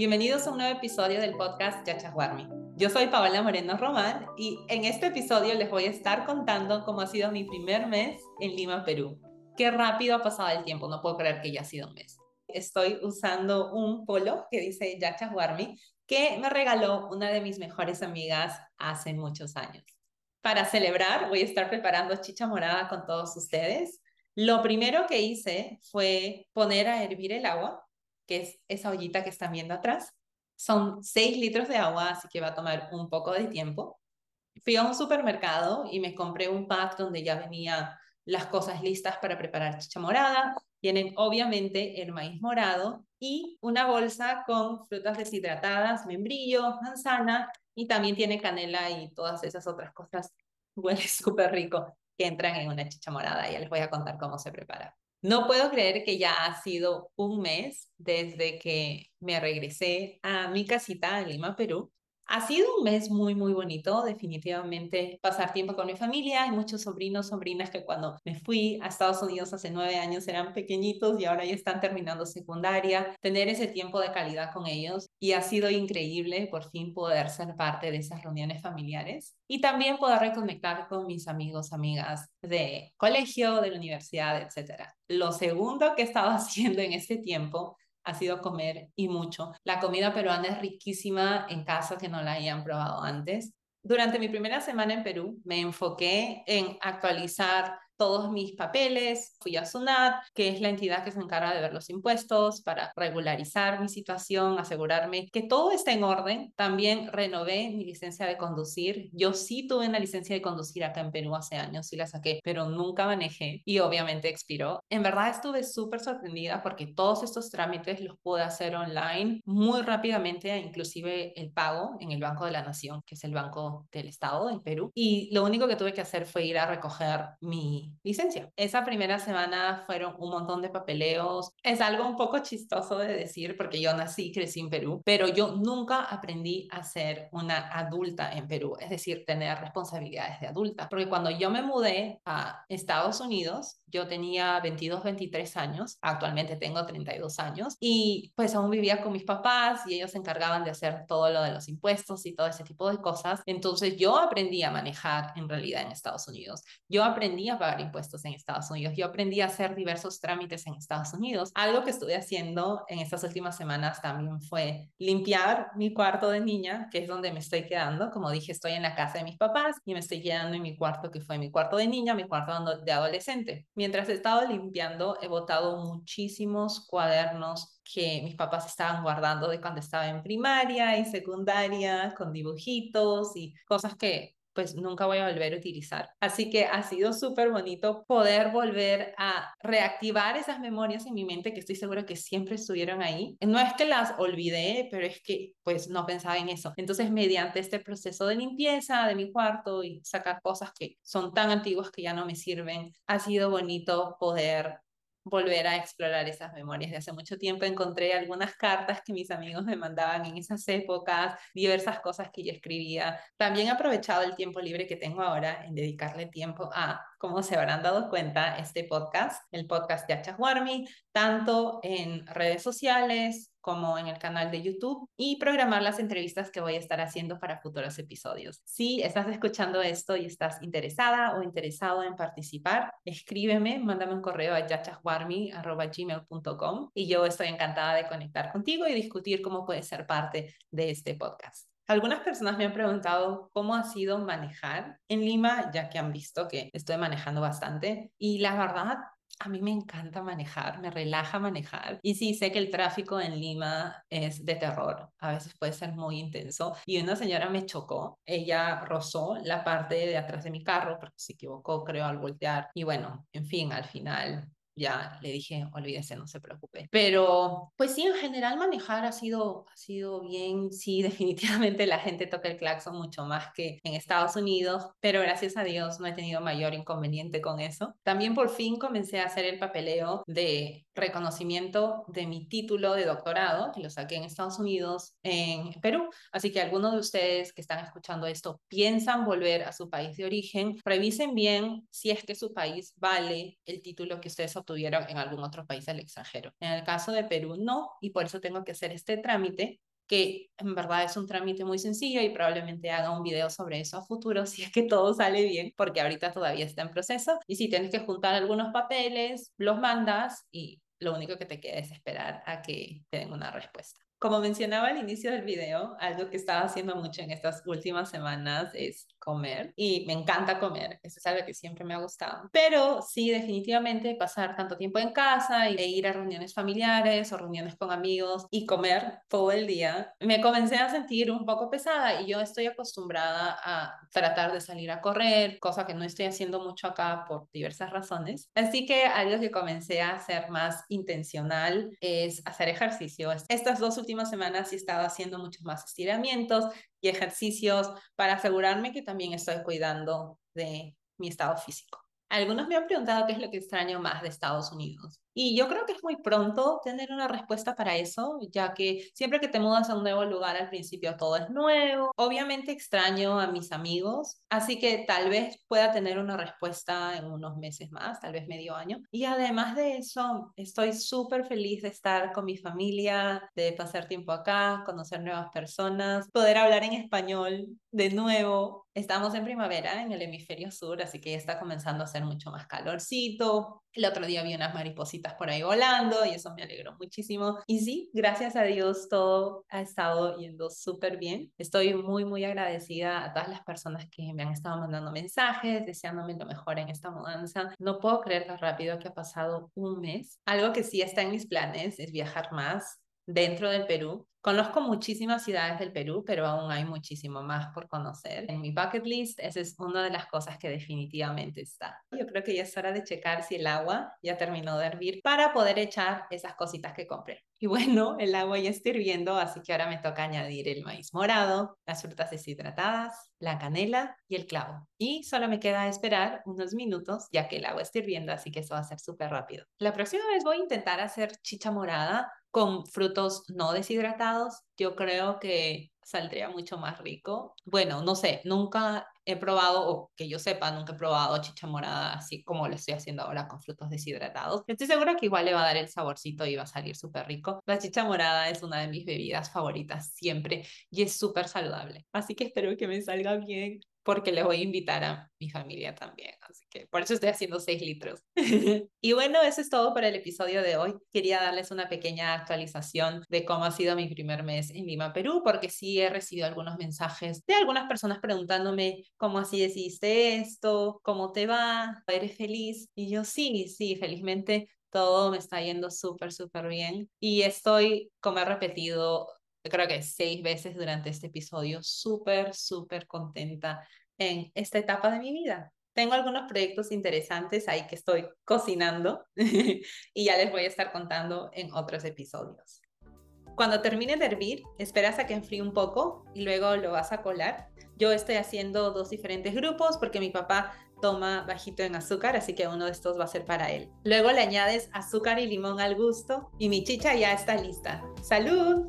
bienvenidos a un nuevo episodio del podcast Yachahuarmi. Yo soy Paola Moreno Román y en este episodio les voy a estar contando cómo ha sido mi primer mes en Lima, Perú. Qué rápido ha pasado el tiempo, no puedo creer que ya ha sido un mes. Estoy usando un polo que dice Yachahuarmi que me regaló una de mis mejores amigas hace muchos años. Para celebrar voy a estar preparando chicha morada con todos ustedes. Lo primero que hice fue poner a hervir el agua que es esa ollita que están viendo atrás. Son 6 litros de agua, así que va a tomar un poco de tiempo. Fui a un supermercado y me compré un pack donde ya venía las cosas listas para preparar chicha morada. Tienen obviamente el maíz morado y una bolsa con frutas deshidratadas, membrillo, manzana y también tiene canela y todas esas otras cosas. Huele súper rico que entran en una chicha morada. Ya les voy a contar cómo se prepara. No puedo creer que ya ha sido un mes desde que me regresé a mi casita en Lima, Perú. Ha sido un mes muy, muy bonito, definitivamente pasar tiempo con mi familia. Hay muchos sobrinos, sobrinas que cuando me fui a Estados Unidos hace nueve años eran pequeñitos y ahora ya están terminando secundaria. Tener ese tiempo de calidad con ellos y ha sido increíble por fin poder ser parte de esas reuniones familiares y también poder reconectar con mis amigos, amigas de colegio, de la universidad, etc. Lo segundo que he estado haciendo en este tiempo ha sido comer y mucho. La comida peruana es riquísima en caso que no la hayan probado antes. Durante mi primera semana en Perú me enfoqué en actualizar todos mis papeles, fui a SUNAT, que es la entidad que se encarga de ver los impuestos, para regularizar mi situación, asegurarme que todo está en orden. También renové mi licencia de conducir. Yo sí tuve una licencia de conducir acá en Perú hace años, sí la saqué, pero nunca manejé y obviamente expiró. En verdad estuve súper sorprendida porque todos estos trámites los pude hacer online muy rápidamente, inclusive el pago en el Banco de la Nación, que es el banco del Estado del Perú. Y lo único que tuve que hacer fue ir a recoger mi licencia. Esa primera semana fueron un montón de papeleos. Es algo un poco chistoso de decir porque yo nací y crecí en Perú, pero yo nunca aprendí a ser una adulta en Perú, es decir, tener responsabilidades de adulta. Porque cuando yo me mudé a Estados Unidos, yo tenía 22, 23 años, actualmente tengo 32 años y pues aún vivía con mis papás y ellos se encargaban de hacer todo lo de los impuestos y todo ese tipo de cosas. Entonces yo aprendí a manejar en realidad en Estados Unidos. Yo aprendí a pagar impuestos en Estados Unidos. Yo aprendí a hacer diversos trámites en Estados Unidos. Algo que estuve haciendo en estas últimas semanas también fue limpiar mi cuarto de niña, que es donde me estoy quedando. Como dije, estoy en la casa de mis papás y me estoy quedando en mi cuarto, que fue mi cuarto de niña, mi cuarto de adolescente. Mientras he estado limpiando, he botado muchísimos cuadernos que mis papás estaban guardando de cuando estaba en primaria y secundaria, con dibujitos y cosas que pues nunca voy a volver a utilizar. Así que ha sido súper bonito poder volver a reactivar esas memorias en mi mente que estoy segura que siempre estuvieron ahí. No es que las olvidé, pero es que pues no pensaba en eso. Entonces, mediante este proceso de limpieza de mi cuarto y sacar cosas que son tan antiguas que ya no me sirven, ha sido bonito poder volver a explorar esas memorias de hace mucho tiempo. Encontré algunas cartas que mis amigos me mandaban en esas épocas, diversas cosas que yo escribía. También he aprovechado el tiempo libre que tengo ahora en dedicarle tiempo a, como se habrán dado cuenta, este podcast, el podcast de Achahuarmi, tanto en redes sociales, como en el canal de YouTube y programar las entrevistas que voy a estar haciendo para futuros episodios. Si estás escuchando esto y estás interesada o interesado en participar, escríbeme, mándame un correo a yachaswarmi.gmail.com y yo estoy encantada de conectar contigo y discutir cómo puedes ser parte de este podcast. Algunas personas me han preguntado cómo ha sido manejar en Lima, ya que han visto que estoy manejando bastante. Y la verdad, a mí me encanta manejar, me relaja manejar. Y sí, sé que el tráfico en Lima es de terror, a veces puede ser muy intenso. Y una señora me chocó, ella rozó la parte de atrás de mi carro porque se equivocó, creo, al voltear. Y bueno, en fin, al final ya le dije, olvídese, no se preocupe. Pero, pues sí, en general manejar ha sido, ha sido bien. Sí, definitivamente la gente toca el claxon mucho más que en Estados Unidos, pero gracias a Dios no he tenido mayor inconveniente con eso. También por fin comencé a hacer el papeleo de reconocimiento de mi título de doctorado, que lo saqué en Estados Unidos, en Perú. Así que algunos de ustedes que están escuchando esto piensan volver a su país de origen, revisen bien si es que su país vale el título que ustedes obtuvieron en algún otro país del extranjero. En el caso de Perú, no, y por eso tengo que hacer este trámite que en verdad es un trámite muy sencillo y probablemente haga un video sobre eso a futuro si es que todo sale bien, porque ahorita todavía está en proceso. Y si tienes que juntar algunos papeles, los mandas y lo único que te queda es esperar a que te den una respuesta. Como mencionaba al inicio del video, algo que estaba haciendo mucho en estas últimas semanas es comer y me encanta comer, eso es algo que siempre me ha gustado. Pero sí, definitivamente pasar tanto tiempo en casa e ir a reuniones familiares o reuniones con amigos y comer todo el día, me comencé a sentir un poco pesada y yo estoy acostumbrada a tratar de salir a correr, cosa que no estoy haciendo mucho acá por diversas razones. Así que algo que comencé a hacer más intencional es hacer ejercicio. Estas dos últimas semanas he estado haciendo muchos más estiramientos, y ejercicios para asegurarme que también estoy cuidando de mi estado físico. Algunos me han preguntado qué es lo que extraño más de Estados Unidos. Y yo creo que es muy pronto tener una respuesta para eso, ya que siempre que te mudas a un nuevo lugar al principio todo es nuevo. Obviamente extraño a mis amigos, así que tal vez pueda tener una respuesta en unos meses más, tal vez medio año. Y además de eso, estoy súper feliz de estar con mi familia, de pasar tiempo acá, conocer nuevas personas, poder hablar en español de nuevo. Estamos en primavera en el hemisferio sur, así que ya está comenzando a hacer mucho más calorcito. El otro día vi unas maripositas por ahí volando y eso me alegró muchísimo. Y sí, gracias a Dios todo ha estado yendo súper bien. Estoy muy, muy agradecida a todas las personas que me han estado mandando mensajes, deseándome lo mejor en esta mudanza. No puedo creer lo rápido que ha pasado un mes. Algo que sí está en mis planes es viajar más dentro del Perú. Conozco muchísimas ciudades del Perú, pero aún hay muchísimo más por conocer. En mi bucket list, esa es una de las cosas que definitivamente está. Yo creo que ya es hora de checar si el agua ya terminó de hervir para poder echar esas cositas que compré. Y bueno, el agua ya está hirviendo, así que ahora me toca añadir el maíz morado, las frutas deshidratadas, la canela y el clavo. Y solo me queda esperar unos minutos, ya que el agua está hirviendo, así que eso va a ser súper rápido. La próxima vez voy a intentar hacer chicha morada con frutos no deshidratados, yo creo que saldría mucho más rico. Bueno, no sé, nunca he probado, o que yo sepa, nunca he probado chicha morada así como lo estoy haciendo ahora con frutos deshidratados. Estoy segura que igual le va a dar el saborcito y va a salir súper rico. La chicha morada es una de mis bebidas favoritas siempre y es súper saludable. Así que espero que me salga bien porque le voy a invitar a mi familia también. Así que por eso estoy haciendo 6 litros. y bueno, eso es todo para el episodio de hoy. Quería darles una pequeña actualización de cómo ha sido mi primer mes en Lima, Perú, porque sí he recibido algunos mensajes de algunas personas preguntándome cómo así decidiste esto, cómo te va, eres feliz. Y yo sí, sí, felizmente todo me está yendo súper, súper bien. Y estoy, como he repetido, creo que seis veces durante este episodio, súper, súper contenta en esta etapa de mi vida. Tengo algunos proyectos interesantes ahí que estoy cocinando y ya les voy a estar contando en otros episodios. Cuando termine de hervir, esperas a que enfríe un poco y luego lo vas a colar. Yo estoy haciendo dos diferentes grupos porque mi papá toma bajito en azúcar, así que uno de estos va a ser para él. Luego le añades azúcar y limón al gusto y mi chicha ya está lista. ¡Salud!